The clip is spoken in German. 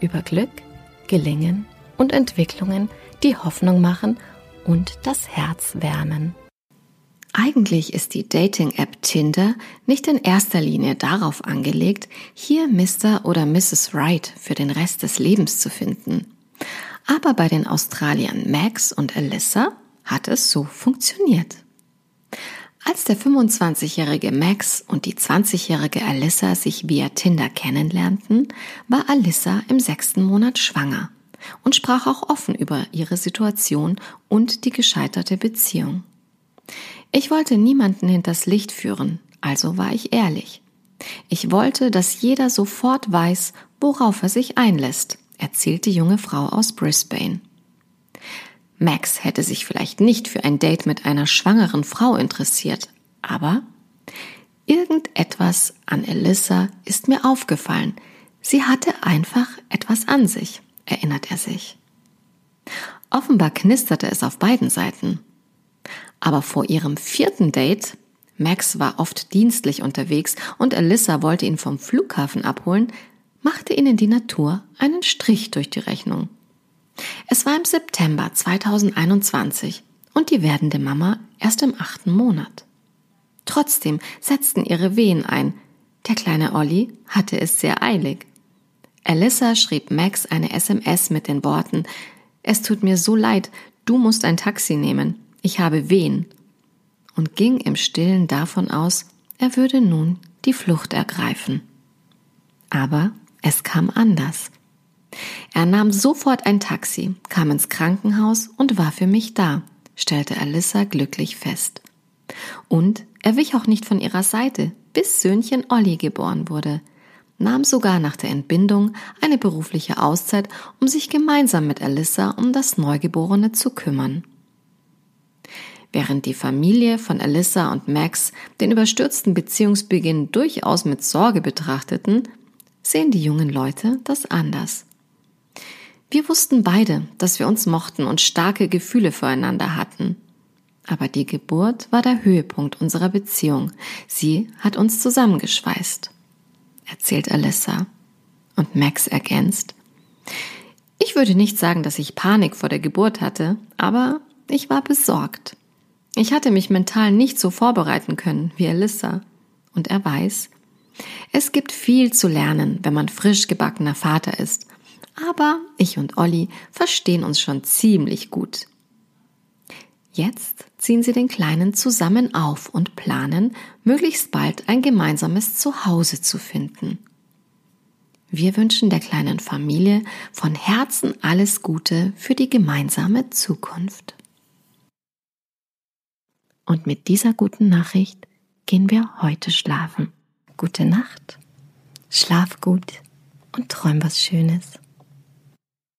über Glück, Gelingen und Entwicklungen, die Hoffnung machen und das Herz wärmen. Eigentlich ist die Dating-App Tinder nicht in erster Linie darauf angelegt, hier Mr. oder Mrs. Right für den Rest des Lebens zu finden. Aber bei den Australiern Max und Alyssa hat es so funktioniert. Als der 25-jährige Max und die 20-jährige Alyssa sich via Tinder kennenlernten, war Alyssa im sechsten Monat schwanger und sprach auch offen über ihre Situation und die gescheiterte Beziehung. Ich wollte niemanden hinters Licht führen, also war ich ehrlich. Ich wollte, dass jeder sofort weiß, worauf er sich einlässt, erzählt die junge Frau aus Brisbane. Max hätte sich vielleicht nicht für ein Date mit einer schwangeren Frau interessiert, aber irgendetwas an Alyssa ist mir aufgefallen. Sie hatte einfach etwas an sich, erinnert er sich. Offenbar knisterte es auf beiden Seiten. Aber vor ihrem vierten Date, Max war oft dienstlich unterwegs und Alyssa wollte ihn vom Flughafen abholen, machte ihnen die Natur einen Strich durch die Rechnung. Es war im September 2021 und die werdende Mama erst im achten Monat. Trotzdem setzten ihre Wehen ein. Der kleine Olli hatte es sehr eilig. Alyssa schrieb Max eine SMS mit den Worten, es tut mir so leid, du musst ein Taxi nehmen ich habe Wehen, und ging im stillen davon aus, er würde nun die Flucht ergreifen. Aber es kam anders. Er nahm sofort ein Taxi, kam ins Krankenhaus und war für mich da, stellte Alyssa glücklich fest. Und er wich auch nicht von ihrer Seite, bis Söhnchen Olli geboren wurde, nahm sogar nach der Entbindung eine berufliche Auszeit, um sich gemeinsam mit Alyssa um das Neugeborene zu kümmern. Während die Familie von Alyssa und Max den überstürzten Beziehungsbeginn durchaus mit Sorge betrachteten, sehen die jungen Leute das anders. Wir wussten beide, dass wir uns mochten und starke Gefühle füreinander hatten. Aber die Geburt war der Höhepunkt unserer Beziehung. Sie hat uns zusammengeschweißt, erzählt Alyssa. Und Max ergänzt, ich würde nicht sagen, dass ich Panik vor der Geburt hatte, aber ich war besorgt. Ich hatte mich mental nicht so vorbereiten können wie Alyssa. Und er weiß, es gibt viel zu lernen, wenn man frisch gebackener Vater ist. Aber ich und Olli verstehen uns schon ziemlich gut. Jetzt ziehen sie den Kleinen zusammen auf und planen, möglichst bald ein gemeinsames Zuhause zu finden. Wir wünschen der kleinen Familie von Herzen alles Gute für die gemeinsame Zukunft. Und mit dieser guten Nachricht gehen wir heute schlafen. Gute Nacht, schlaf gut und träum was Schönes.